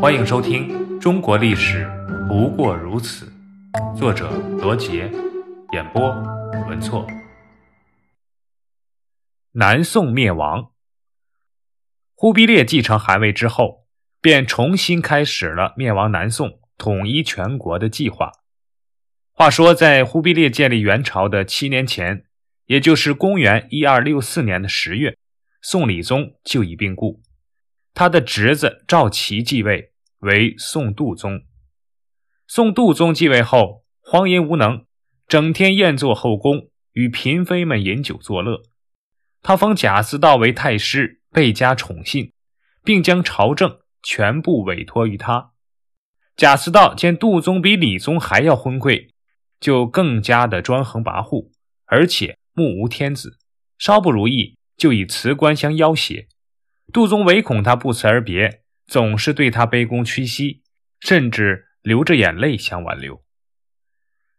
欢迎收听《中国历史不过如此》，作者罗杰，演播文措。南宋灭亡，忽必烈继承汗位之后，便重新开始了灭亡南宋、统一全国的计划。话说，在忽必烈建立元朝的七年前，也就是公元一二六四年的十月，宋理宗就已病故。他的侄子赵齐继位为宋度宗。宋度宗继位后，荒淫无能，整天宴坐后宫，与嫔妃们饮酒作乐。他封贾似道为太师，倍加宠信，并将朝政全部委托于他。贾似道见度宗比理宗还要昏聩，就更加的专横跋扈，而且目无天子，稍不如意就以辞官相要挟。杜宗唯恐他不辞而别，总是对他卑躬屈膝，甚至流着眼泪相挽留。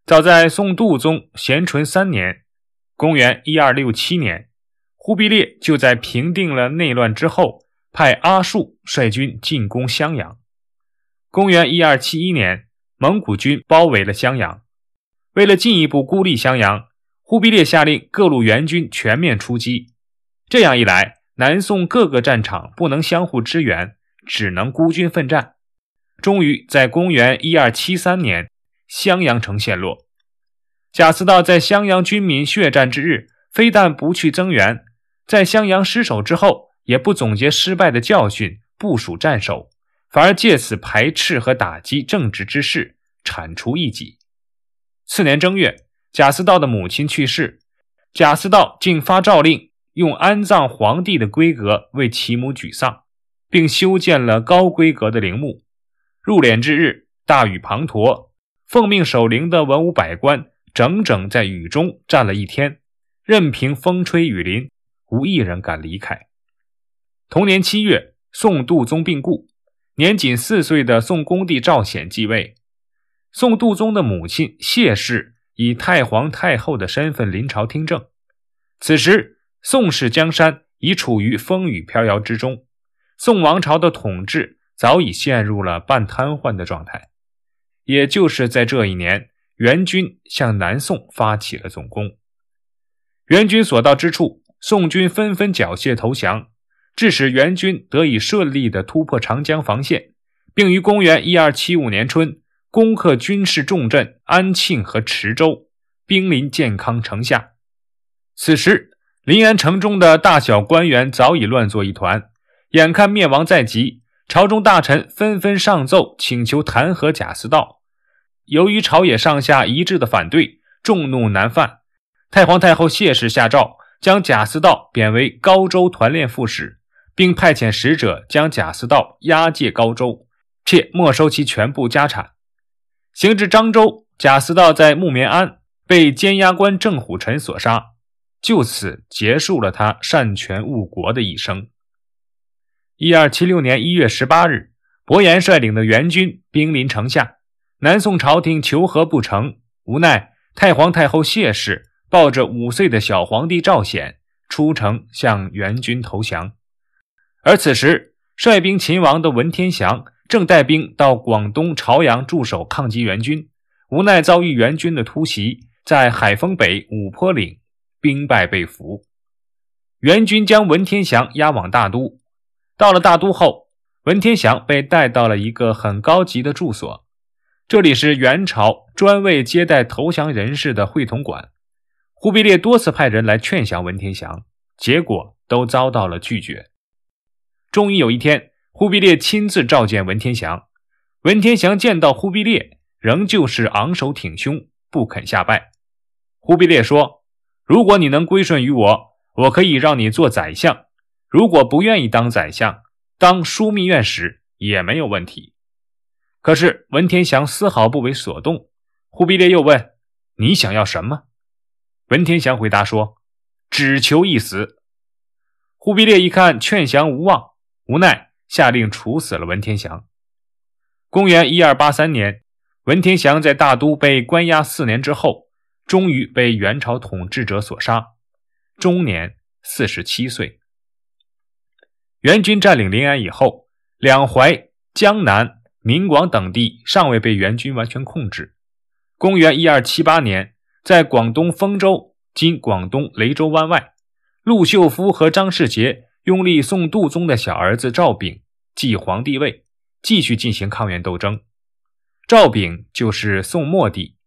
早在宋杜宗咸淳三年（公元一二六七年），忽必烈就在平定了内乱之后，派阿术率军进攻襄阳。公元一二七一年，蒙古军包围了襄阳，为了进一步孤立襄阳，忽必烈下令各路援军全面出击。这样一来，南宋各个战场不能相互支援，只能孤军奋战。终于在公元一二七三年，襄阳城陷落。贾似道在襄阳军民血战之日，非但不去增援，在襄阳失守之后，也不总结失败的教训，部署战守，反而借此排斥和打击正直之士，铲除异己。次年正月，贾似道的母亲去世，贾似道竟发诏令。用安葬皇帝的规格为其母举丧，并修建了高规格的陵墓。入殓之日，大雨滂沱，奉命守灵的文武百官整整在雨中站了一天，任凭风吹雨淋，无一人敢离开。同年七月，宋度宗病故，年仅四岁的宋恭帝赵显继位。宋度宗的母亲谢氏以太皇太后的身份临朝听政，此时。宋氏江山已处于风雨飘摇之中，宋王朝的统治早已陷入了半瘫痪的状态。也就是在这一年，元军向南宋发起了总攻。元军所到之处，宋军纷纷缴械投降，致使元军得以顺利地突破长江防线，并于公元一二七五年春攻克军事重镇安庆和池州，兵临建康城下。此时。临安城中的大小官员早已乱作一团，眼看灭亡在即，朝中大臣纷纷上奏请求弹劾贾似道。由于朝野上下一致的反对，众怒难犯。太皇太后谢氏下诏，将贾似道贬为高州团练副使，并派遣使者将贾似道押解高州，且没收其全部家产。行至漳州，贾似道在木棉庵被监押官郑虎臣所杀。就此结束了他擅权误国的一生。一二七六年一月十八日，伯颜率领的援军兵临城下，南宋朝廷求和不成，无奈太皇太后谢氏抱着五岁的小皇帝赵显出城向援军投降。而此时，率兵秦王的文天祥正带兵到广东潮阳驻守抗击援军，无奈遭遇援军的突袭，在海丰北五坡岭。兵败被俘，元军将文天祥押往大都。到了大都后，文天祥被带到了一个很高级的住所，这里是元朝专为接待投降人士的会同馆。忽必烈多次派人来劝降文天祥，结果都遭到了拒绝。终于有一天，忽必烈亲自召见文天祥。文天祥见到忽必烈，仍旧是昂首挺胸，不肯下拜。忽必烈说。如果你能归顺于我，我可以让你做宰相；如果不愿意当宰相，当枢密院使也没有问题。可是文天祥丝毫不为所动。忽必烈又问：“你想要什么？”文天祥回答说：“只求一死。”忽必烈一看劝降无望，无奈下令处死了文天祥。公元一二八三年，文天祥在大都被关押四年之后。终于被元朝统治者所杀，终年四十七岁。元军占领临安以后，两淮江南、明广等地尚未被元军完全控制。公元一二七八年，在广东丰州（今广东雷州湾外），陆秀夫和张世杰拥立宋度宗的小儿子赵昺继皇帝位，继续进行抗元斗争。赵昺就是宋末帝，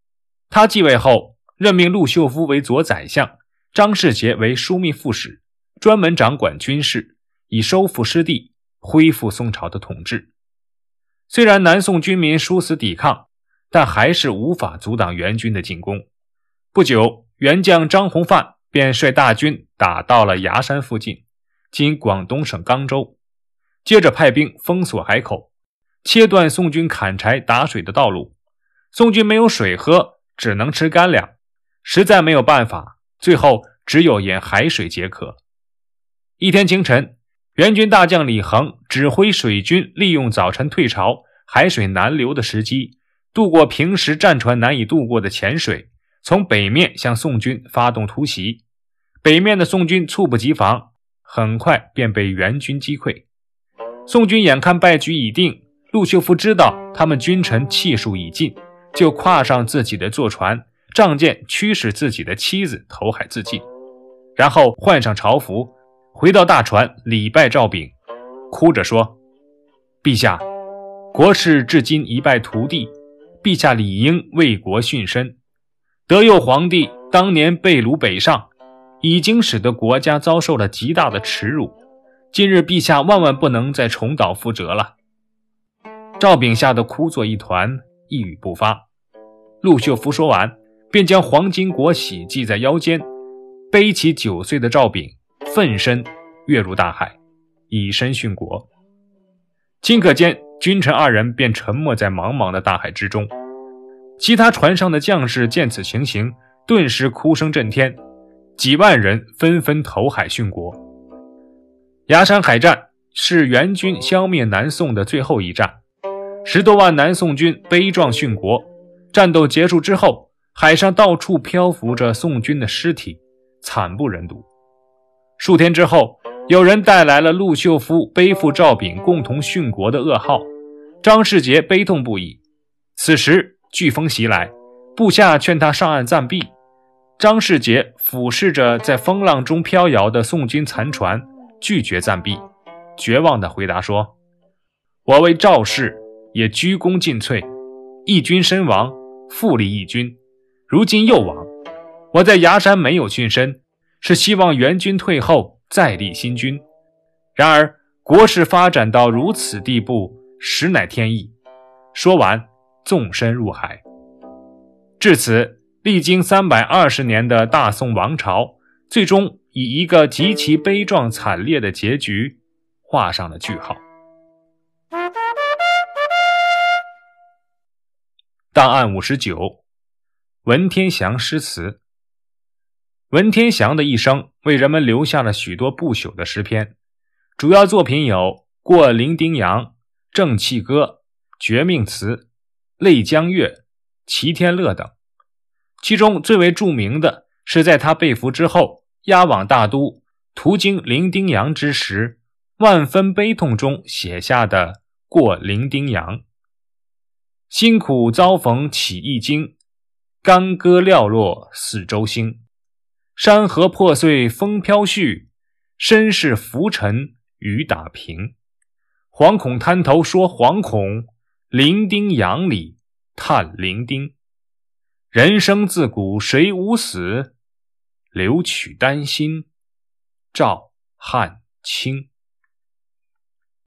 他继位后任命陆秀夫为左宰相，张世杰为枢密副使，专门掌管军事，以收复失地，恢复宋朝的统治。虽然南宋军民殊死抵抗。但还是无法阻挡元军的进攻。不久，元将张弘范便率大军打到了崖山附近（今广东省冈州），接着派兵封锁海口，切断宋军砍柴打水的道路。宋军没有水喝，只能吃干粮，实在没有办法，最后只有沿海水解渴。一天清晨，元军大将李恒指挥水军利用早晨退潮、海水南流的时机。渡过平时战船难以渡过的浅水，从北面向宋军发动突袭。北面的宋军猝不及防，很快便被元军击溃。宋军眼看败局已定，陆秀夫知道他们君臣气数已尽，就跨上自己的坐船，仗剑驱使自己的妻子投海自尽，然后换上朝服，回到大船礼拜赵昺，哭着说：“陛下，国事至今一败涂地。”陛下理应为国殉身。德佑皇帝当年被掳北上，已经使得国家遭受了极大的耻辱。今日陛下万万不能再重蹈覆辙了。赵昺吓得哭作一团，一语不发。陆秀夫说完，便将黄金国玺系在腰间，背起九岁的赵昺，奋身跃入大海，以身殉国。顷刻间。君臣二人便沉没在茫茫的大海之中，其他船上的将士见此情形，顿时哭声震天，几万人纷纷投海殉国。崖山海战是元军消灭南宋的最后一战，十多万南宋军悲壮殉国。战斗结束之后，海上到处漂浮着宋军的尸体，惨不忍睹。数天之后，有人带来了陆秀夫背负赵昺共同殉国的噩耗。张世杰悲痛不已。此时飓风袭来，部下劝他上岸暂避。张世杰俯视着在风浪中飘摇的宋军残船，拒绝暂避，绝望地回答说：“我为赵氏也鞠躬尽瘁，义军身亡，复立义军，如今又亡。我在崖山没有殉身，是希望元军退后，再立新军。然而国事发展到如此地步。”实乃天意。说完，纵身入海。至此，历经三百二十年的大宋王朝，最终以一个极其悲壮惨烈的结局画上了句号。档案五十九，文天祥诗词。文天祥的一生为人们留下了许多不朽的诗篇，主要作品有《过零丁洋》。《正气歌》《绝命词》《泪江月》《齐天乐》等，其中最为著名的是在他被俘之后，押往大都，途经零丁洋之时，万分悲痛中写下的《过零丁洋》。辛苦遭逢起义经，干戈寥落四周星。山河破碎风飘絮，身世浮沉雨打萍。惶恐滩头说惶恐，零丁洋里叹零丁。人生自古谁无死？留取丹心照汗青。